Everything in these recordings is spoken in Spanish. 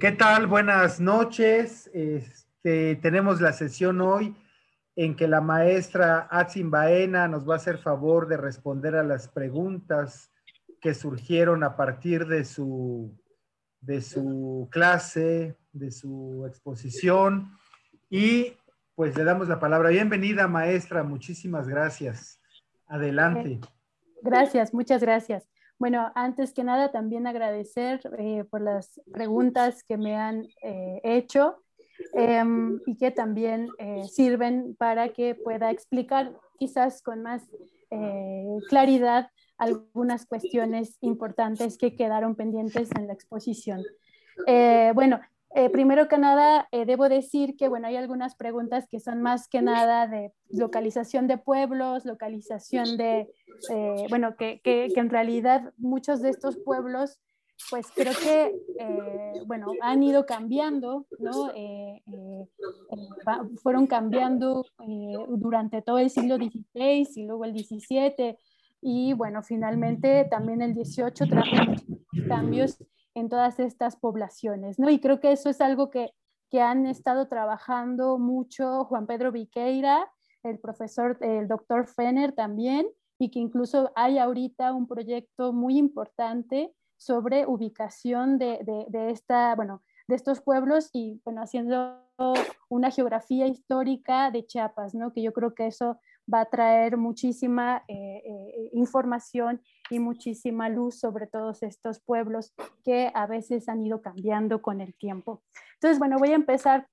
¿Qué tal? Buenas noches. Este, tenemos la sesión hoy en que la maestra Atsin Baena nos va a hacer favor de responder a las preguntas que surgieron a partir de su, de su clase, de su exposición. Y pues le damos la palabra. Bienvenida, maestra. Muchísimas gracias. Adelante. Gracias, muchas gracias. Bueno, antes que nada, también agradecer eh, por las preguntas que me han eh, hecho em, y que también eh, sirven para que pueda explicar quizás con más claridad algunas cuestiones importantes que quedaron pendientes en la exposición. bueno, eh, primero que nada, eh, debo decir que, bueno, hay algunas preguntas que son más que nada de localización de pueblos, localización de, eh, bueno, que, que, en realidad muchos de estos pueblos, pues creo que, bueno, han ido cambiando, ¿no? fueron cambiando durante todo el siglo XVI y luego el XVII y, bueno, finalmente también el XVIII trajo cambios en todas estas poblaciones, ¿no? Y creo que eso es algo que, que han estado trabajando mucho Juan Pedro Viqueira, el profesor, el doctor Fenner también, y que incluso hay ahorita un proyecto muy importante sobre ubicación de, de, de esta, bueno, de estos pueblos y, bueno, haciendo una geografía histórica de Chiapas, ¿no? Que yo creo que eso va a traer muchísima eh, eh, información y muchísima luz sobre todos estos pueblos que a veces han ido cambiando con el tiempo. Entonces, bueno, voy a empezar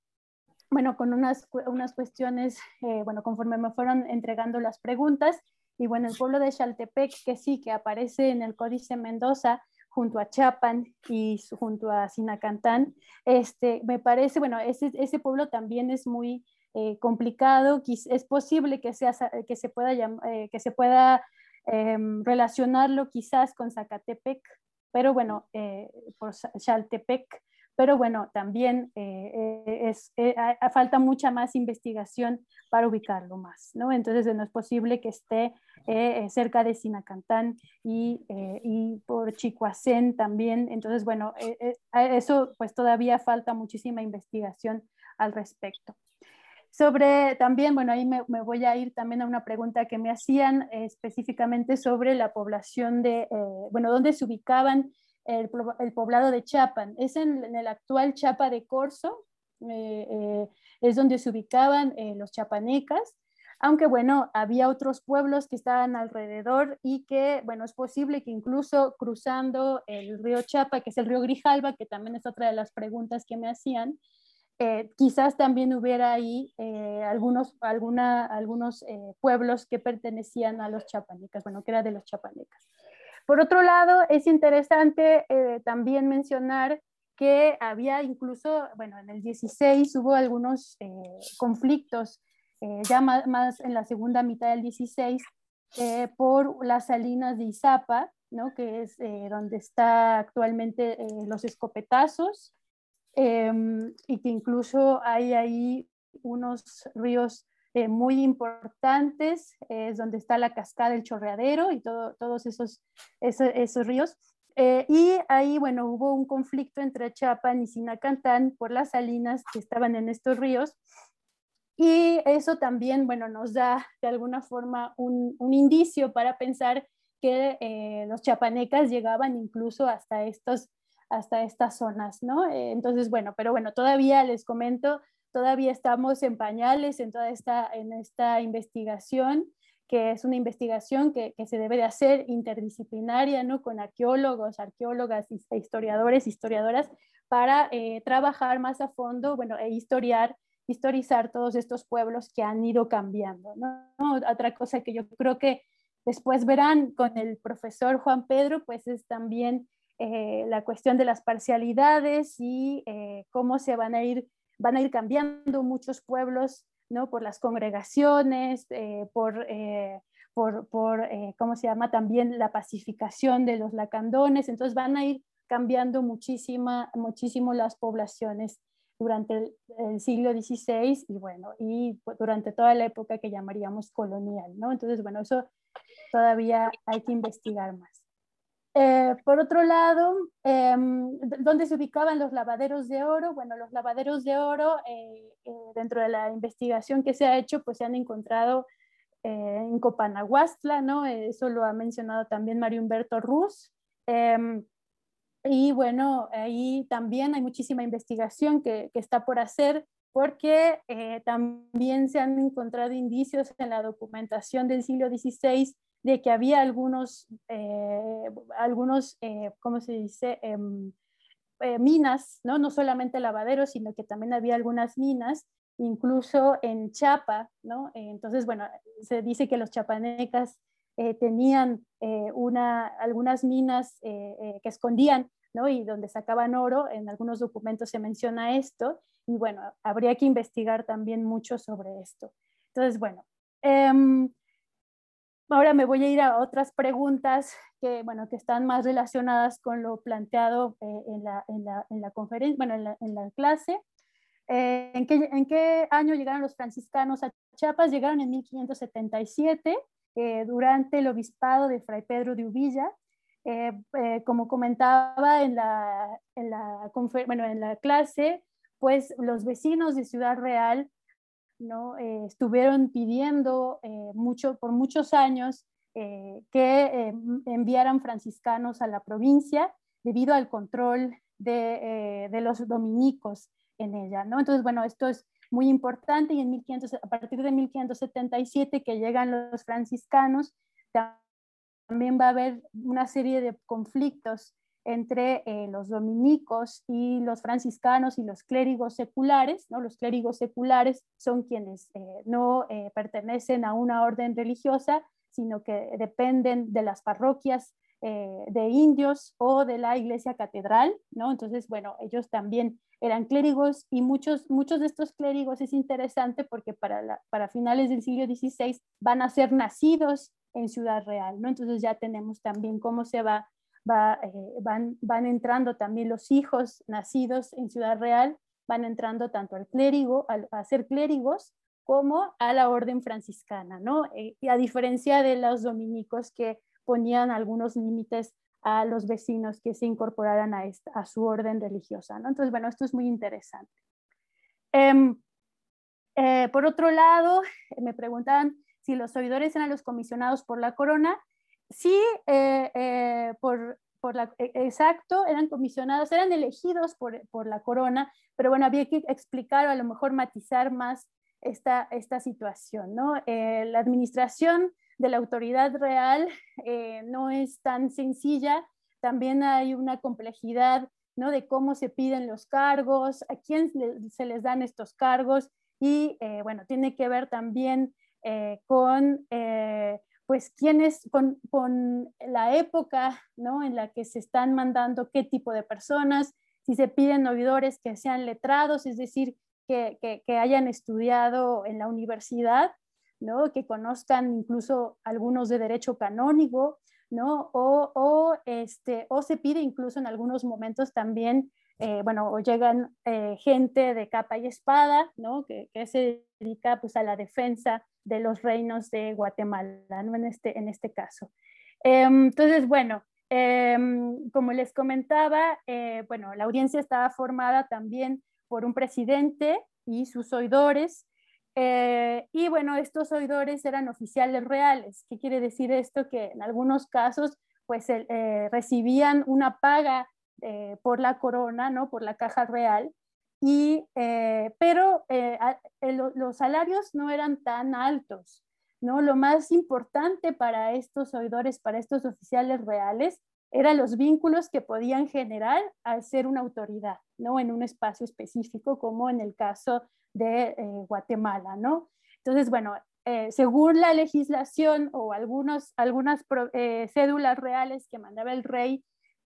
bueno, con unas, unas cuestiones, eh, bueno, conforme me fueron entregando las preguntas. Y bueno, el pueblo de Chaltepec, que sí, que aparece en el Códice Mendoza, junto a Chapan y junto a Sinacantán, este, me parece, bueno, ese, ese pueblo también es muy eh, complicado, es posible que, sea, que se pueda, eh, que se pueda em, relacionarlo quizás con Zacatepec, pero bueno, eh, por Chaltepec, pero bueno, también es, falta mucha más investigación para ubicarlo más, ¿no? Entonces no es posible que esté cerca de Sinacantán y, y por Chicoacén también, entonces bueno, eso pues todavía falta muchísima investigación al respecto. Sobre también, bueno, ahí me, voy a ir también a una pregunta que me hacían eh, específicamente sobre la población de, eh, bueno, dónde se ubicaban el, poblado de Chapan. Es en, el actual Chapa de Corzo, eh, es donde se ubicaban los chapanecas, aunque bueno, había otros pueblos que estaban alrededor y que, bueno, es posible que incluso cruzando el río Chapa, que es el río Grijalba, que también es otra de las preguntas que me hacían, eh, quizás también hubiera ahí eh, algunos, alguna, algunos eh, pueblos que pertenecían a los chapanecas, bueno, que era de los chapanecas. Por otro lado, es interesante también mencionar que había incluso, bueno, en el 16 hubo algunos conflictos, ya más, en la segunda mitad del 16, por las salinas de Izapa, ¿no? que es donde está actualmente los escopetazos, Em, y que incluso hay ahí unos ríos eh, muy importantes, es donde está la cascada del chorreadero y todo, todos esos, esos, ríos. Eh, y ahí, bueno, hubo un conflicto entre Chapan y Sinacantán por las salinas que estaban en estos ríos. Y eso también, bueno, nos da de alguna forma un, un indicio para pensar que eh, los chapanecas llegaban incluso hasta estos hasta estas zonas, ¿no? Eh, entonces, bueno, pero bueno, todavía les comento, todavía estamos en pañales en toda esta, en esta investigación, que es una investigación que, que se debe de hacer interdisciplinaria, ¿no? Con arqueólogos, arqueólogas, historiadores, historiadoras, para eh, trabajar más a fondo, bueno, e historiar, historizar todos estos pueblos que han ido cambiando, ¿no? Otra cosa que yo creo que después verán con el profesor Juan Pedro, pues es también eh, la cuestión de las parcialidades y eh, cómo se van a ir, van a ir cambiando muchos pueblos, ¿no? Por las congregaciones, eh, por, por, por ¿cómo se llama? También la pacificación de los lacandones, entonces van a ir cambiando muchísima, muchísimo las poblaciones durante el, el, siglo XVI y bueno, y durante toda la época que llamaríamos colonial, ¿no? Entonces, bueno, eso todavía hay que investigar más. Eh, por otro lado, em, ¿dónde se ubicaban los lavaderos de oro? Bueno, los lavaderos de oro, eh, dentro de la investigación que se ha hecho, pues se han encontrado en Copanaguastla, ¿no? Eso lo ha mencionado también Mario Humberto Ruz. Em, y bueno, ahí también hay muchísima investigación que, que está por hacer porque eh, también se han encontrado indicios en la documentación del siglo XVI de que había algunos, eh, algunos eh, ¿cómo se dice? Em, minas, ¿no? no solamente lavaderos, sino que también había algunas minas, incluso en Chapa, ¿no? entonces, bueno, se dice que los chapanecas tenían una, algunas minas que escondían ¿no? y donde sacaban oro, en algunos documentos se menciona esto, y bueno, habría que investigar también mucho sobre esto. Entonces, bueno, em, ahora me voy a ir a otras preguntas que, bueno, que están más relacionadas con lo planteado eh, en, la, en, la, en, la, conferencia, bueno, en la, en la clase. Eh, ¿en, qué, ¿en, qué, año llegaron los franciscanos a Chiapas? Llegaron en 1577, eh, durante el obispado de Fray Pedro de Uvilla. como comentaba en la, en la, bueno, en la clase, pues los vecinos de Ciudad Real ¿no? Eh, estuvieron pidiendo eh, mucho, por muchos años eh, que enviaran franciscanos a la provincia debido al control de, los dominicos en ella. ¿no? Entonces, bueno, esto es muy importante y en 1500, a partir de 1577 que llegan los franciscanos, también va a haber una serie de conflictos entre eh, los dominicos y los franciscanos y los clérigos seculares. ¿no? Los clérigos seculares son quienes eh, no eh, pertenecen a una orden religiosa, sino que dependen de las parroquias de indios o de la iglesia catedral. ¿no? Entonces, bueno, ellos también eran clérigos y muchos, muchos de estos clérigos es interesante porque para, para finales del siglo XVI van a ser nacidos en Ciudad Real. ¿no? Entonces ya tenemos también cómo se va eh, van, van entrando también los hijos nacidos en Ciudad Real, van entrando tanto al clérigo, a, ser clérigos, como a la orden franciscana, ¿no? Eh, a diferencia de los dominicos que ponían algunos límites a los vecinos que se incorporaran a, a su orden religiosa, ¿no? Entonces, bueno, esto es muy interesante. Em, eh, por otro lado, me preguntaban si los oidores eran los comisionados por la corona sí, eh, eh, por, por la, e, exacto, eran comisionados, eran elegidos por, por, la corona, pero bueno, había que explicar o a lo mejor matizar más esta, esta situación, ¿no? Eh, la administración de la autoridad real no es tan sencilla, también hay una complejidad, ¿no? De cómo se piden los cargos, a quién se les dan estos cargos y, bueno, tiene que ver también con pues quiénes, con, con, la época ¿no? en la que se están mandando qué tipo de personas, si se piden oidores que sean letrados, es decir, que, que, hayan estudiado en la universidad, ¿no? que conozcan incluso algunos de derecho canónico, ¿no? o, o, este, o se pide incluso en algunos momentos también eh, bueno, o llegan eh, gente de capa y espada, ¿no? Que, que, se dedica pues a la defensa de los reinos de Guatemala, ¿no? En este, en este caso. Em, entonces, bueno, em, como les comentaba, eh, bueno, la audiencia estaba formada también por un presidente y sus oidores, y bueno, estos oidores eran oficiales reales. ¿Qué quiere decir esto? Que en algunos casos, pues recibían una paga eh, por la corona, ¿no? por la caja real, y, eh, pero eh, los salarios no eran tan altos. ¿no? Lo más importante para estos oidores, para estos oficiales reales, eran los vínculos que podían generar al ser una autoridad, ¿no? En un espacio específico, como en el caso de Guatemala, ¿no? Entonces, bueno, según la legislación o algunos, algunas cédulas reales que mandaba el rey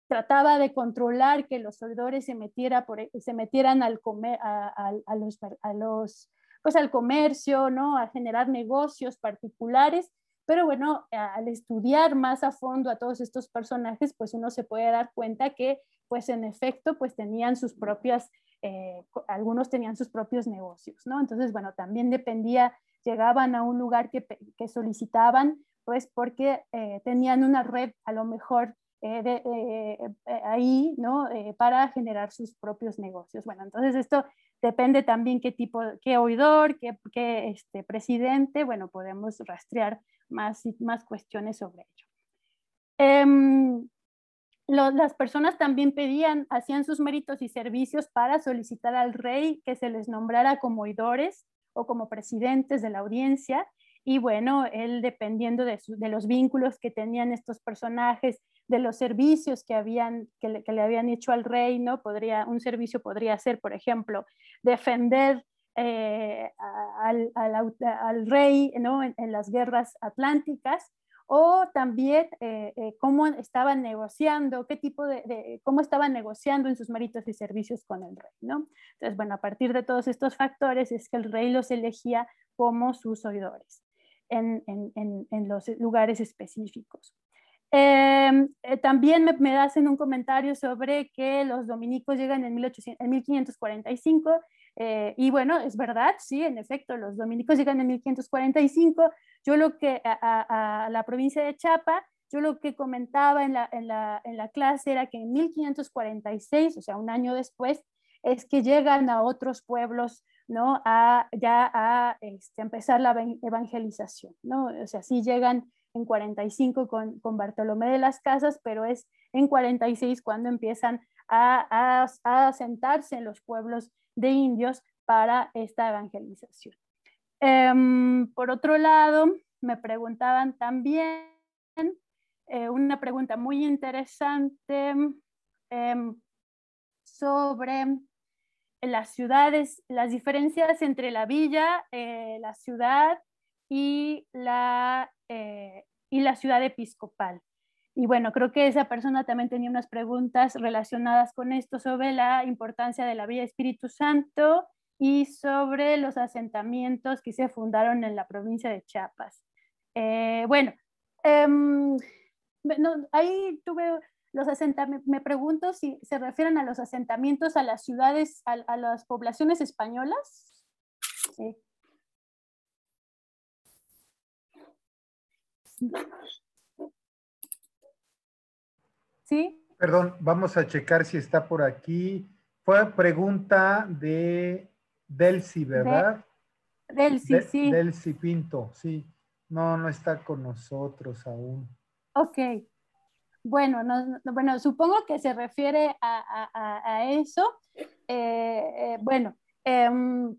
trataba de controlar que los oidores se, metiera por, e, se metieran al comer, a, los, a los, pues al comercio, ¿no? a generar negocios particulares, pero bueno, al estudiar más a fondo a todos estos personajes, pues uno se puede dar cuenta que pues en efecto pues tenían sus propias, eh, algunos tenían sus propios negocios, ¿no? Entonces, bueno, también dependía, llegaban a un lugar que, que solicitaban, pues porque eh, tenían una red a lo mejor ahí, ¿no? para generar sus propios negocios. Bueno, entonces esto depende también qué tipo, qué oidor, qué, este, presidente, bueno, podemos rastrear más, más cuestiones sobre ello. Em, las personas también pedían, hacían sus méritos y servicios para solicitar al rey que se les nombrara como oidores o como presidentes de la audiencia. Y bueno, él dependiendo de, de los vínculos que tenían estos personajes, de los servicios que, habían, que le, habían hecho al rey, ¿no? Podría, un servicio podría ser, por ejemplo, defender eh, al, al, rey ¿no? en, las guerras atlánticas o también eh, eh, cómo estaban negociando, qué tipo de, cómo estaban negociando en sus méritos y servicios con el rey, ¿no? Entonces, bueno, a partir de todos estos factores es que el rey los elegía como sus oidores en, en, en los lugares específicos. Em, eh, también me, me, hacen un comentario sobre que los dominicos llegan en, 1800, en 1545 y bueno, es verdad, sí, en efecto, los dominicos llegan en 1545 yo lo que a, la provincia de Chapa, yo lo que comentaba en la, en, la, en la, clase era que en 1546, o sea, un año después, es que llegan a otros pueblos, ¿no? A, ya a este, empezar la evangelización, ¿no? O sea, sí llegan en 45 con, con Bartolomé de las Casas, pero es en 46 cuando empiezan a, a, en los pueblos de indios para esta evangelización. Em, por otro lado, me preguntaban también eh, una pregunta muy interesante em, sobre las ciudades, las diferencias entre la villa, eh, la ciudad y la, eh, y la ciudad episcopal. Y bueno, creo que esa persona también tenía unas preguntas relacionadas con esto sobre la importancia de la Villa Espíritu Santo y sobre los asentamientos que se fundaron en la provincia de Chiapas. Eh, bueno, em, ahí tuve los asentamientos, me pregunto si se refieren a los asentamientos a las ciudades, a, las poblaciones españolas. ¿Sí? Perdón, vamos a checar si está por aquí. Fue pregunta de Delcy, ¿verdad? Delcy, sí. Delcy Pinto, sí. No, no está con nosotros aún. Ok. Bueno, bueno supongo que se refiere a, eso. Eh, eh, bueno. Em,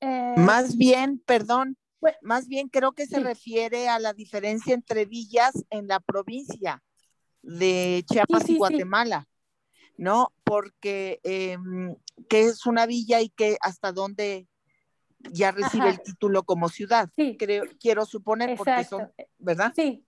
eh, más bien, perdón, más bien creo que se refiere a la diferencia entre villas en la provincia de Chiapas y Guatemala. ¿no? Porque eh, que es una villa y que hasta dónde ya recibe el título como ciudad. Sí. Creo, quiero suponer, porque son, ¿verdad? Sí.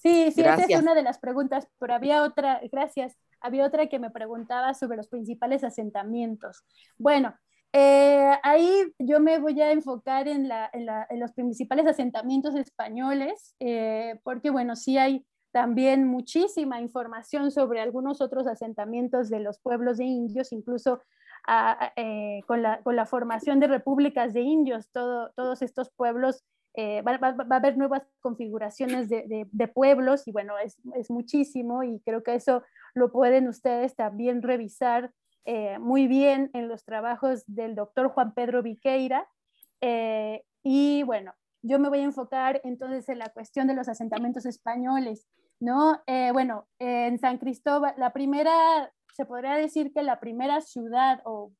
Sí, sí, esa es una de las preguntas, pero había otra, gracias, había otra que me preguntaba sobre los principales asentamientos. Bueno, eh, ahí yo me voy a enfocar en, los principales asentamientos españoles, eh, porque bueno, sí hay también muchísima información sobre algunos otros asentamientos de los pueblos de indios, incluso eh, con, la, formación de repúblicas de indios, todo, todos estos pueblos, va, a haber nuevas configuraciones de, pueblos y bueno, es, muchísimo y creo que eso lo pueden ustedes también revisar eh, muy bien en los trabajos del doctor Juan Pedro Viqueira. y bueno, yo me voy a enfocar entonces en la cuestión de los asentamientos españoles, ¿no? Eh, bueno, en San Cristóbal, la primera, se podría decir que la primera ciudad o,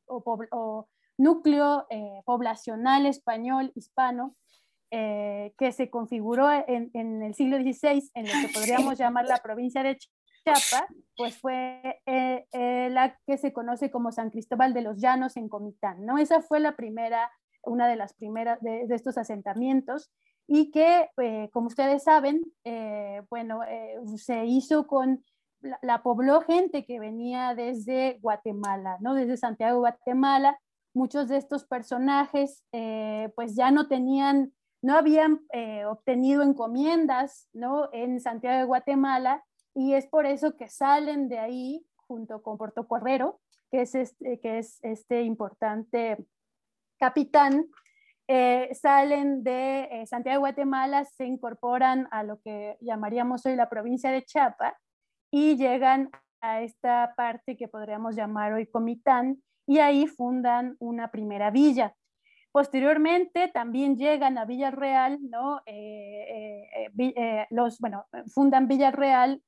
núcleo eh, poblacional español hispano eh, que se configuró en, el siglo XVI, en lo que podríamos llamar la provincia de Pues fue la que se conoce como San Cristóbal de los Llanos en Comitán, ¿no? Esa fue la primera una de las primeras de, estos asentamientos y que, eh, como ustedes saben, eh, bueno, eh, se hizo con, la, pobló gente que venía desde Guatemala, ¿no? Desde Santiago, Guatemala. Muchos de estos personajes, pues ya no tenían, no habían obtenido encomiendas, ¿no? En Santiago de Guatemala y es por eso que salen de ahí junto con Puerto Correro, que es este, que es este importante capitán eh, salen de eh, Santiago de Guatemala, se incorporan a lo que llamaríamos hoy la provincia de Chiapas y llegan a esta parte que podríamos llamar hoy Comitán y ahí fundan una primera villa. Posteriormente también llegan a Villarreal, ¿no? los, bueno, fundan Villarreal,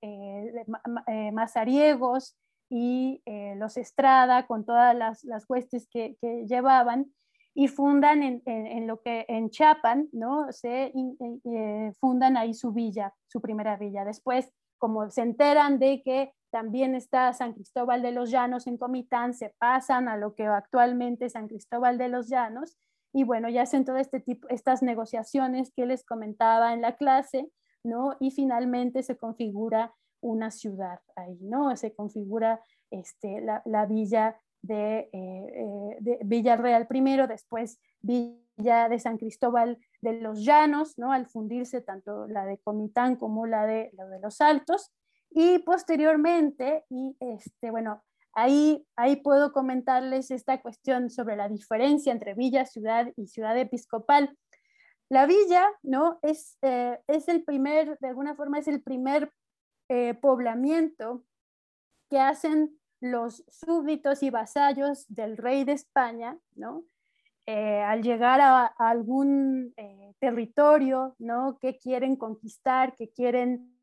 Mazariegos y los Estrada con todas las, las huestes que, llevaban y fundan en, en, lo que en Chapan, ¿no? Se eh, fundan ahí su villa, su primera villa. Después, como se enteran de que también está San Cristóbal de los Llanos en Comitán, se pasan a lo que actualmente es San Cristóbal de los Llanos y bueno, ya hacen todo este tipo, estas negociaciones que les comentaba en la clase, ¿no? Y finalmente se configura una ciudad ahí, ¿no? Se configura este, la, la villa de, eh, eh, Villarreal primero, después Villa de San Cristóbal de los Llanos, ¿no? al fundirse tanto la de Comitán como la de, de los Altos, y posteriormente, y este, bueno, ahí, ahí puedo comentarles esta cuestión sobre la diferencia entre villa, ciudad y ciudad episcopal. La villa, ¿no? Es, eh, el primer, de alguna forma, es el primer poblamiento que hacen los súbditos y vasallos del rey de España, ¿no? Eh, al llegar a, algún eh, territorio, ¿no? Que quieren conquistar, que quieren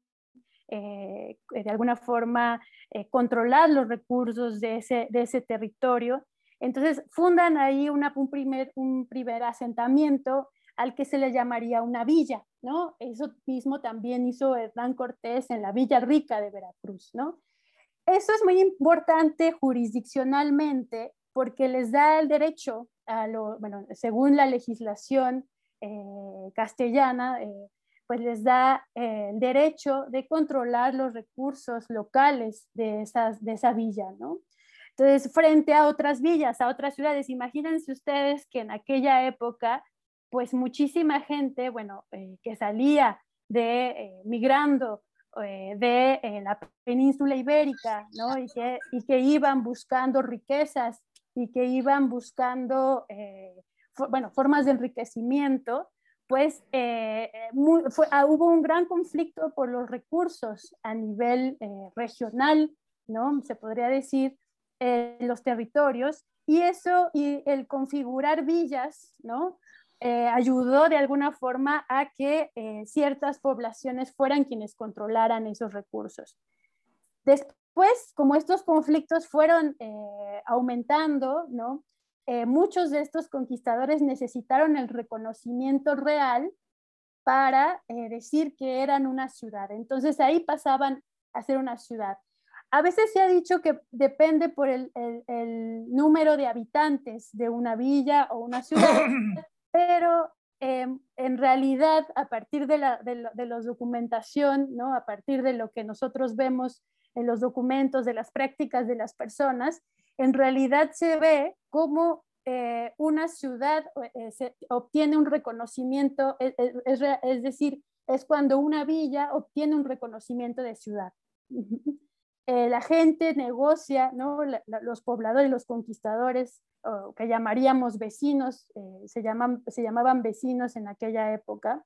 eh, de alguna forma controlar los recursos de ese, de ese territorio. Entonces fundan ahí un, primer, un primer asentamiento al que se le llamaría una villa, ¿no? Eso mismo también hizo Hernán Cortés en la Villa Rica de Veracruz, ¿no? Eso es muy importante jurisdiccionalmente porque les da el derecho a lo, bueno, según la legislación eh, castellana, eh, pues les da eh, el derecho de controlar los recursos locales de, esas, de esa villa, ¿no? Entonces, frente a otras villas, a otras ciudades, imagínense ustedes que en aquella época, pues muchísima gente, bueno, que salía de migrando eh, de eh, la península ibérica, ¿no? Y que, y que iban buscando riquezas y que iban buscando, eh, bueno, formas de enriquecimiento, pues ah, hubo un gran conflicto por los recursos a nivel regional, ¿no? Se podría decir, los territorios, y eso, y el configurar villas, ¿no? Eh, ayudó de alguna forma a que eh, ciertas poblaciones fueran quienes controlaran esos recursos. Después, como estos conflictos fueron eh, aumentando, ¿no? Muchos de estos conquistadores necesitaron el reconocimiento real para decir que eran una ciudad. Entonces ahí pasaban a ser una ciudad. A veces se ha dicho que depende por el, el número de habitantes de una villa o una ciudad, pero em, en realidad a partir de la, de, los documentación, ¿no? a partir de lo que nosotros vemos en los documentos, de las prácticas de las personas, en realidad se ve como eh, una ciudad eh, se obtiene un reconocimiento, e, e, es, es, decir, es cuando una villa obtiene un reconocimiento de ciudad. Eh, la gente negocia, ¿no? los pobladores, los conquistadores, que llamaríamos vecinos, eh, se, llaman, se llamaban vecinos en aquella época,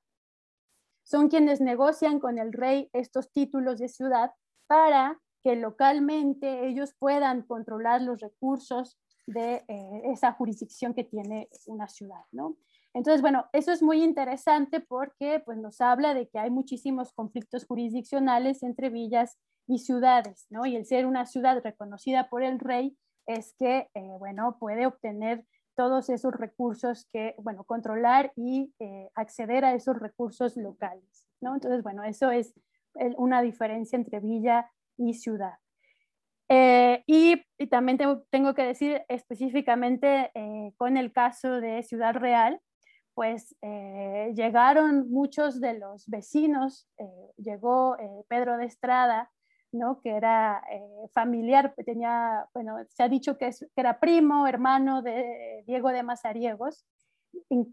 son quienes negocian con el rey estos títulos de ciudad para que localmente ellos puedan controlar los recursos de eh, esa jurisdicción que tiene una ciudad, ¿no? Entonces, bueno, eso es muy interesante porque pues, nos habla de que hay muchísimos conflictos jurisdiccionales entre villas y ciudades, ¿no? Y el ser una ciudad reconocida por el rey es que, eh, bueno, puede obtener todos esos recursos que, bueno, controlar y eh, acceder a esos recursos locales, ¿no? Entonces, bueno, eso es una diferencia entre villa y ciudad. Eh, y, también tengo, que decir específicamente con el caso de Ciudad Real, pues llegaron muchos de los vecinos, llegó Pedro de Estrada, que era eh, familiar, tenía, bueno, se ha dicho que, era primo, hermano de Diego de Mazariegos.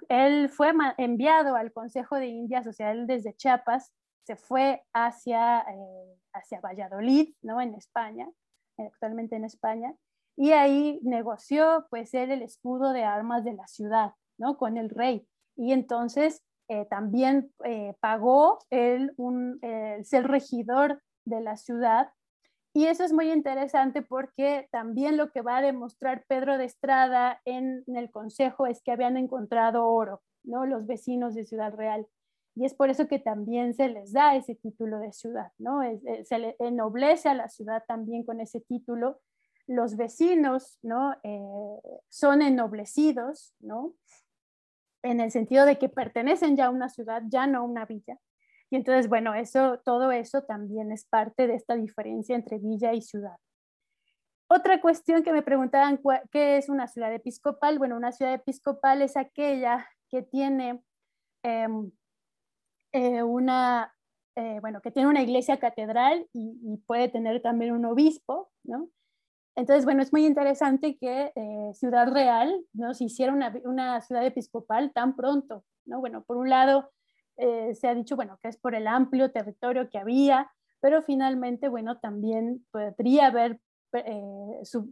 Él fue enviado al Consejo de sea, él desde Chiapas se fue hacia, eh, hacia Valladolid, ¿no? En España, actualmente en España, y ahí negoció, pues, él el escudo de armas de la ciudad, ¿no? Con el rey. y entonces eh, también eh, pagó el, un, ser regidor de la ciudad. Y eso es muy interesante porque también lo que va a demostrar Pedro de Estrada en, el consejo es que habían encontrado oro, ¿no? Los vecinos de Ciudad Real. Y es por eso que también se les da ese título de ciudad, ¿no? se le ennoblece a la ciudad también con ese título. Los vecinos, ¿no? Eh, son ennoblecidos, ¿no? En el sentido de que pertenecen ya a una ciudad, ya no a una villa. Y entonces, bueno, eso, todo eso también es parte de esta diferencia entre villa y ciudad. Otra cuestión que me preguntaban, ¿qué es una ciudad episcopal? Bueno, una ciudad episcopal es aquella que tiene em, eh, una, eh, bueno, que tiene una iglesia catedral y, puede tener también un obispo, ¿no? Entonces, bueno, es muy interesante que eh, Ciudad Real ¿no? se hiciera una, una, ciudad episcopal tan pronto, ¿no? Bueno, por un lado, se ha dicho, bueno, que es por el amplio territorio que había, pero finalmente, bueno, también podría haber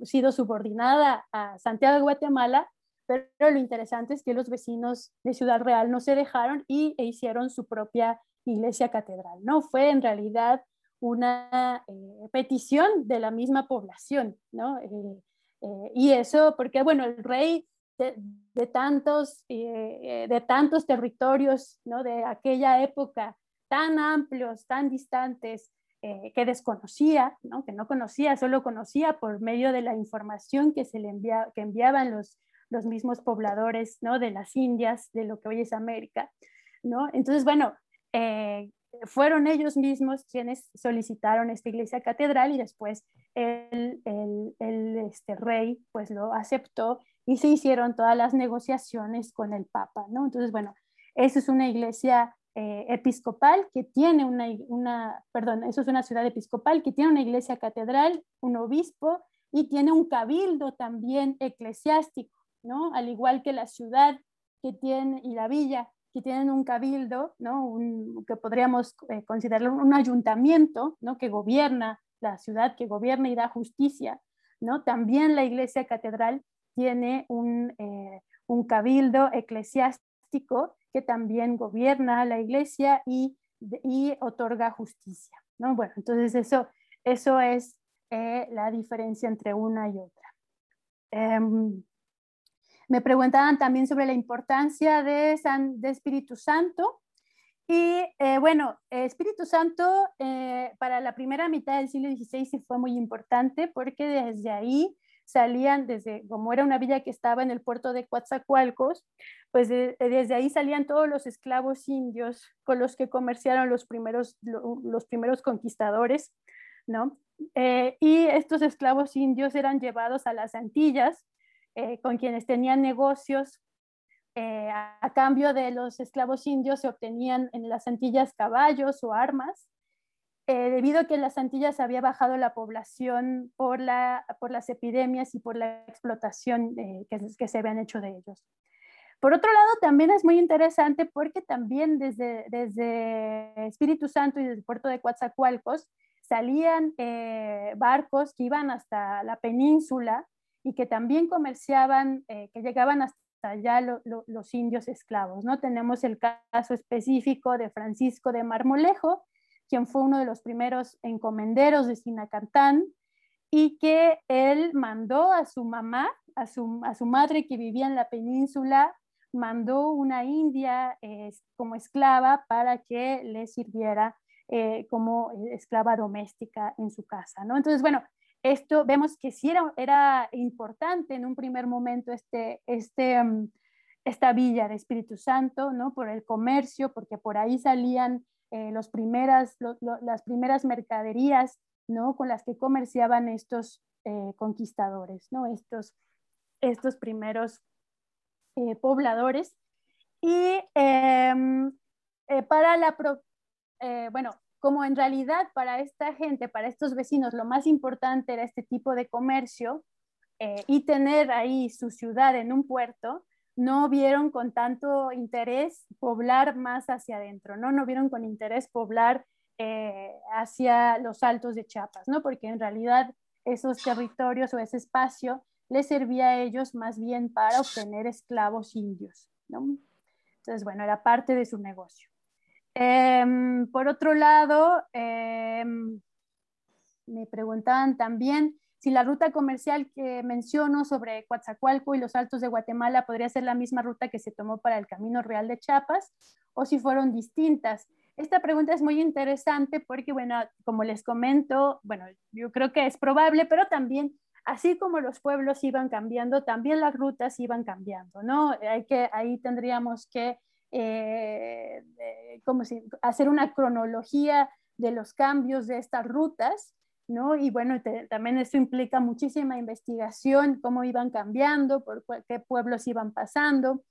sido subordinada a Santiago de Guatemala pero lo interesante es que los vecinos de Ciudad Real no se dejaron y e hicieron su propia iglesia catedral, ¿no? Fue en realidad una eh, petición de la misma población, ¿no? Eh, eh, y eso porque, bueno, el rey de, tantos, de tantos territorios, ¿no? De aquella época tan amplios, tan distantes, que desconocía, ¿no? que no conocía, solo conocía por medio de la información que se le que enviaban los, los mismos pobladores ¿no? de las Indias, de lo que hoy es América. ¿no? Entonces, bueno, eh, fueron ellos mismos quienes solicitaron esta iglesia catedral y después el, el, este, rey pues lo aceptó y se hicieron todas las negociaciones con el Papa. ¿no? Entonces, bueno, esa es una iglesia eh, episcopal que tiene una, una, perdón, eso es una ciudad episcopal que tiene una iglesia catedral, un obispo y tiene un cabildo también eclesiástico. Al igual que la ciudad que tiene y la villa que tienen un cabildo, ¿no? que podríamos eh, considerar un ayuntamiento, ¿no? Que gobierna la ciudad, que gobierna y da justicia, ¿no? También la iglesia catedral tiene un, eh, cabildo eclesiástico que también gobierna la iglesia y, otorga justicia, ¿no? Bueno, entonces eso, eso es eh, la diferencia entre una y otra. Em, me preguntaban también sobre la importancia de, San, de Espíritu Santo. Y eh, bueno, Espíritu Santo eh, para la primera mitad del siglo XVI sí fue muy importante porque desde ahí salían, desde como era una villa que estaba en el puerto de Coatzacoalcos, pues desde ahí salían todos los esclavos indios con los que comerciaron los primeros, los primeros conquistadores, ¿no? Eh, y estos esclavos indios eran llevados a las Antillas eh, con quienes tenían negocios. Eh, a, cambio de los esclavos indios se obtenían en las Antillas caballos o armas. Eh, debido a que en las Antillas había bajado la población por, la, por las epidemias y por la explotación que, que, se habían hecho de ellos. Por otro lado, también es muy interesante porque también desde, desde Espíritu Santo y desde el puerto de Coatzacoalcos salían barcos que iban hasta la península y que también comerciaban, eh, que llegaban hasta allá los indios esclavos. ¿no? Tenemos el caso específico de Francisco de Marmolejo, quien fue uno de los primeros encomenderos de Sinacantán y que él mandó a su mamá, a su, a su madre que vivía en la península, mandó una india eh, como esclava para que le sirviera eh, como esclava doméstica en su casa. ¿no? Entonces, bueno, esto vemos que sí era, era importante en un primer momento este, este, mm, esta villa de Espíritu Santo, ¿no? Por el comercio, porque por ahí salían eh, las primeras mercaderías, ¿no? Con las que comerciaban estos eh, conquistadores, ¿no? Estos, estos primeros eh, pobladores. Y em, para la, bueno, como en realidad para esta gente, para estos vecinos, lo más importante era este tipo de comercio eh, y tener ahí su ciudad en un puerto, no vieron con tanto interés poblar más hacia adentro, ¿no? No vieron con interés poblar eh, hacia los altos de Chiapas, ¿no? Porque en realidad esos territorios o ese espacio les servía a ellos más bien para obtener esclavos indios, ¿no? Entonces, bueno, era parte de su negocio. Em, por otro lado, em, me preguntaban también si la ruta comercial que menciono sobre Coatzacoalco y los Altos de Guatemala podría ser la misma ruta que se tomó para el Camino Real de Chiapas o si fueron distintas. Esta pregunta es muy interesante porque, bueno, como les comento, bueno, yo creo que es probable, pero también, así como los pueblos iban cambiando, también las rutas iban cambiando, ¿no? Hay que, ahí tendríamos que eh, como si, hacer una cronología de los cambios de estas rutas ¿no? Y bueno, también eso implica muchísima investigación, cómo iban cambiando, por qué pueblos iban pasando,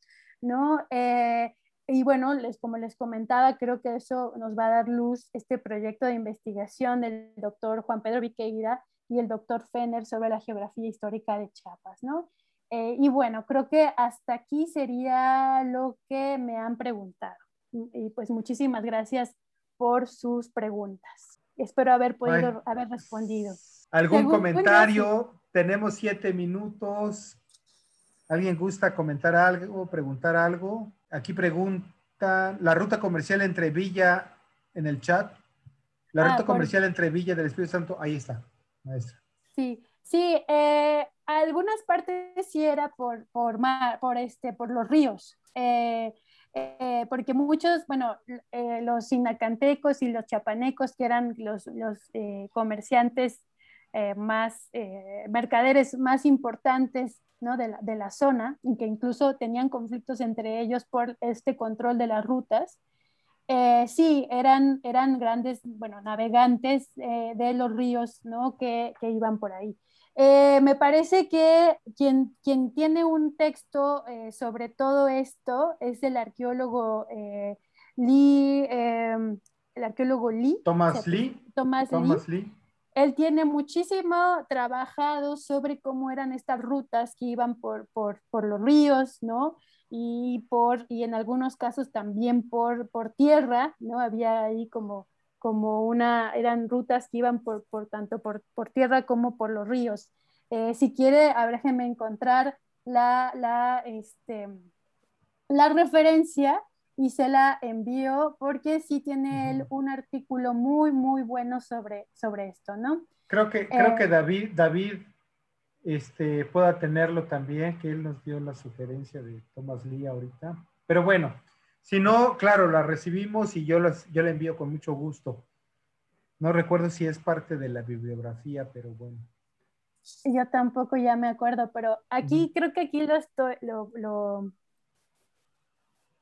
¿no? Eh, y bueno, les, como les comentaba, creo que eso nos va a dar luz este proyecto de investigación del doctor Juan Pedro Viqueira y el doctor Fenner sobre la geografía histórica de Chiapas, ¿no? Eh, y bueno, creo que hasta aquí sería lo que me han preguntado. Y pues muchísimas gracias por sus preguntas. Espero haber podido haber respondido. ¿Algún comentario? Tenemos siete minutos. ¿Alguien gusta comentar algo, preguntar algo? Aquí pregunta, la ruta comercial entre Villa en el chat. La ah, ruta comercial entre Villa del Espíritu Santo, ahí está, maestra. Sí, sí, eh, algunas partes sí era por, por, por, este, por los ríos. Eh, eh, porque muchos, bueno, los sinacantecos y los chapanecos, que eran los, eh, comerciantes más, mercaderes más importantes ¿no? de, la, de, la, zona, y que incluso tenían conflictos entre ellos por este control de las rutas, sí, eran, eran grandes, bueno, navegantes de los ríos ¿no? que, que iban por ahí. Eh, me parece que quien, quien tiene un texto eh, sobre todo esto es el arqueólogo eh, Lee, em, el arqueólogo Lee. Thomas Lee. Thomas, Lee. Él tiene muchísimo trabajado sobre cómo eran estas rutas que iban por, por, por los ríos, ¿no? Y, por, y en algunos casos también por, por tierra, ¿no? Había ahí como como una, eran rutas que iban por, por tanto por, por, tierra como por los ríos. Eh, si quiere, déjenme encontrar la, la, este, la referencia y se la envío porque sí tiene él un artículo muy, muy bueno sobre, sobre esto, ¿no? Creo que, creo que eh, David, David este, pueda tenerlo también, que él nos dio la sugerencia de Thomas Lee ahorita. Pero bueno, si no, claro, la recibimos y yo, las, yo la envío con mucho gusto. No recuerdo si es parte de la bibliografía, pero bueno. Yo tampoco ya me acuerdo, pero aquí creo que aquí lo estoy, lo,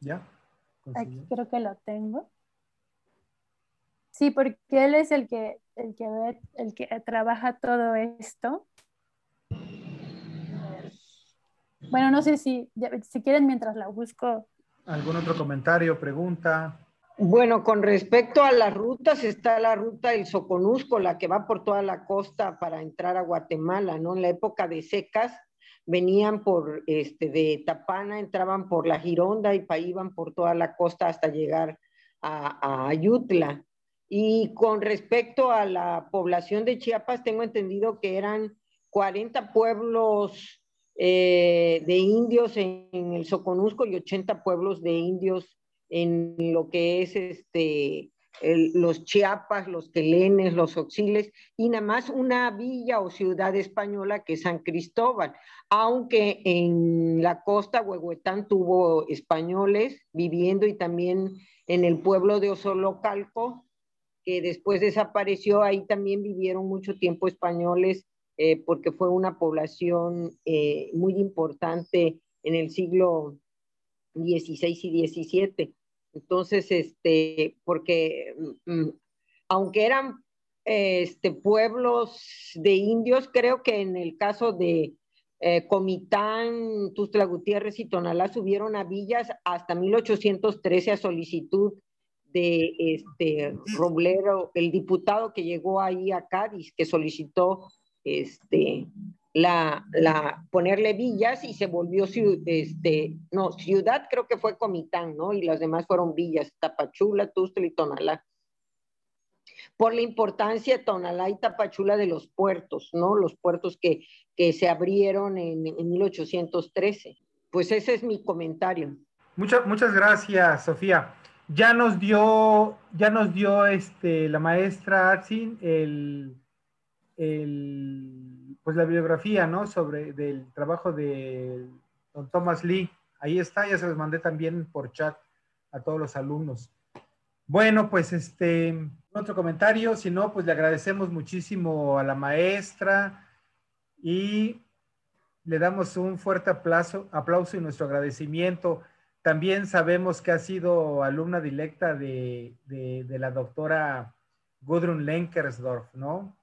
¿Ya? Aquí creo que lo tengo. Sí, porque él es el que, el que ve, el que trabaja todo esto. Bueno, no sé si, si quieren mientras la busco, ¿Algún otro comentario, pregunta? Bueno, con respecto a las rutas, está la ruta del Soconusco, la que va por toda la costa para entrar a Guatemala, ¿no? En la época de secas venían por, este, de Tapana, entraban por la Gironda y iban por toda la costa hasta llegar a, Ayutla. Y con respecto a la población de Chiapas, tengo entendido que eran 40 pueblos eh, de indios en, el Soconusco y 80 pueblos de indios en lo que es este, los Chiapas, los Quelenes, los Oxiles, y nada más una villa o ciudad española que es San Cristóbal, aunque en la costa Huehuetán tuvo españoles viviendo y también en el pueblo de Osolocalco, que después desapareció, ahí también vivieron mucho tiempo españoles eh, porque fue una población eh, muy importante en el siglo XVI y XVII. Entonces, este, porque mm, mm, aunque eran este, pueblos de indios, creo que en el caso de eh, Comitán, Tustla Gutiérrez y Tonalá subieron a villas hasta 1813 a solicitud de este Roblero, el diputado que llegó ahí a Cádiz, que solicitó este, la, la, ponerle villas y se volvió, este, no, ciudad creo que fue Comitán, ¿no? Y las demás fueron villas, Tapachula, Tustla y Tonalá. Por la importancia Tonalá y Tapachula de los puertos, ¿no? Los puertos que, que se abrieron en, en 1813. Pues ese es mi comentario. Muchas, muchas gracias, Sofía. Ya nos dio, ya nos dio este, la maestra Arsin el, pues la bibliografía, ¿no? Sobre del trabajo de don Thomas Lee. Ahí está, ya se los mandé también por chat a todos los alumnos. Bueno, pues este, otro comentario, si no, pues le agradecemos muchísimo a la maestra y le damos un fuerte aplauso, aplauso y nuestro agradecimiento. También sabemos que ha sido alumna directa de, la doctora Gudrun Lenkersdorf, ¿no?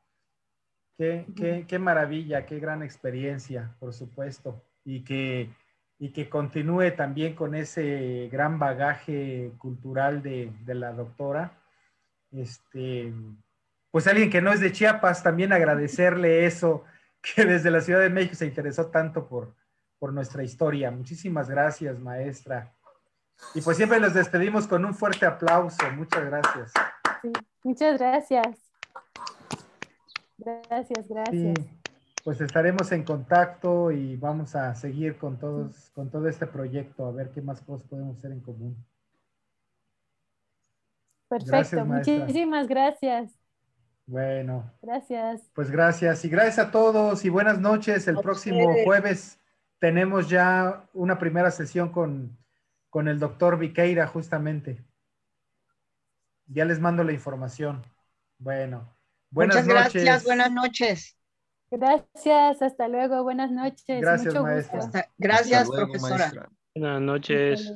Qué, qué, maravilla, qué gran experiencia, por supuesto. Y que, y que continúe también con ese gran bagaje cultural de, de la doctora. Este, pues alguien que no es de Chiapas, también agradecerle eso que desde la Ciudad de México se interesó tanto por, por nuestra historia. Muchísimas gracias, maestra. Y pues siempre nos despedimos con un fuerte aplauso. Muchas gracias. muchas gracias. Gracias, gracias. pues estaremos en contacto y vamos a seguir con todos, con todo este proyecto, a ver qué más cosas podemos hacer en común. Perfecto, muchísimas gracias. Bueno. Gracias. Pues gracias y gracias a todos y buenas noches. El próximo jueves tenemos ya una primera sesión con, con el doctor Viqueira justamente. Ya les mando la información. Bueno, buenas Muchas gracias, buenas noches. Gracias, hasta luego, buenas noches. Gracias, maestra. gracias, profesora. Buenas noches.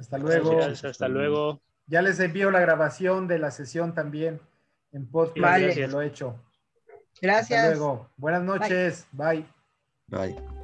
Hasta luego. hasta luego. Ya les envío la grabación de la sesión también en podcast. Vale. Lo he hecho. Gracias. Hasta luego. Buenas noches. Bye. Bye.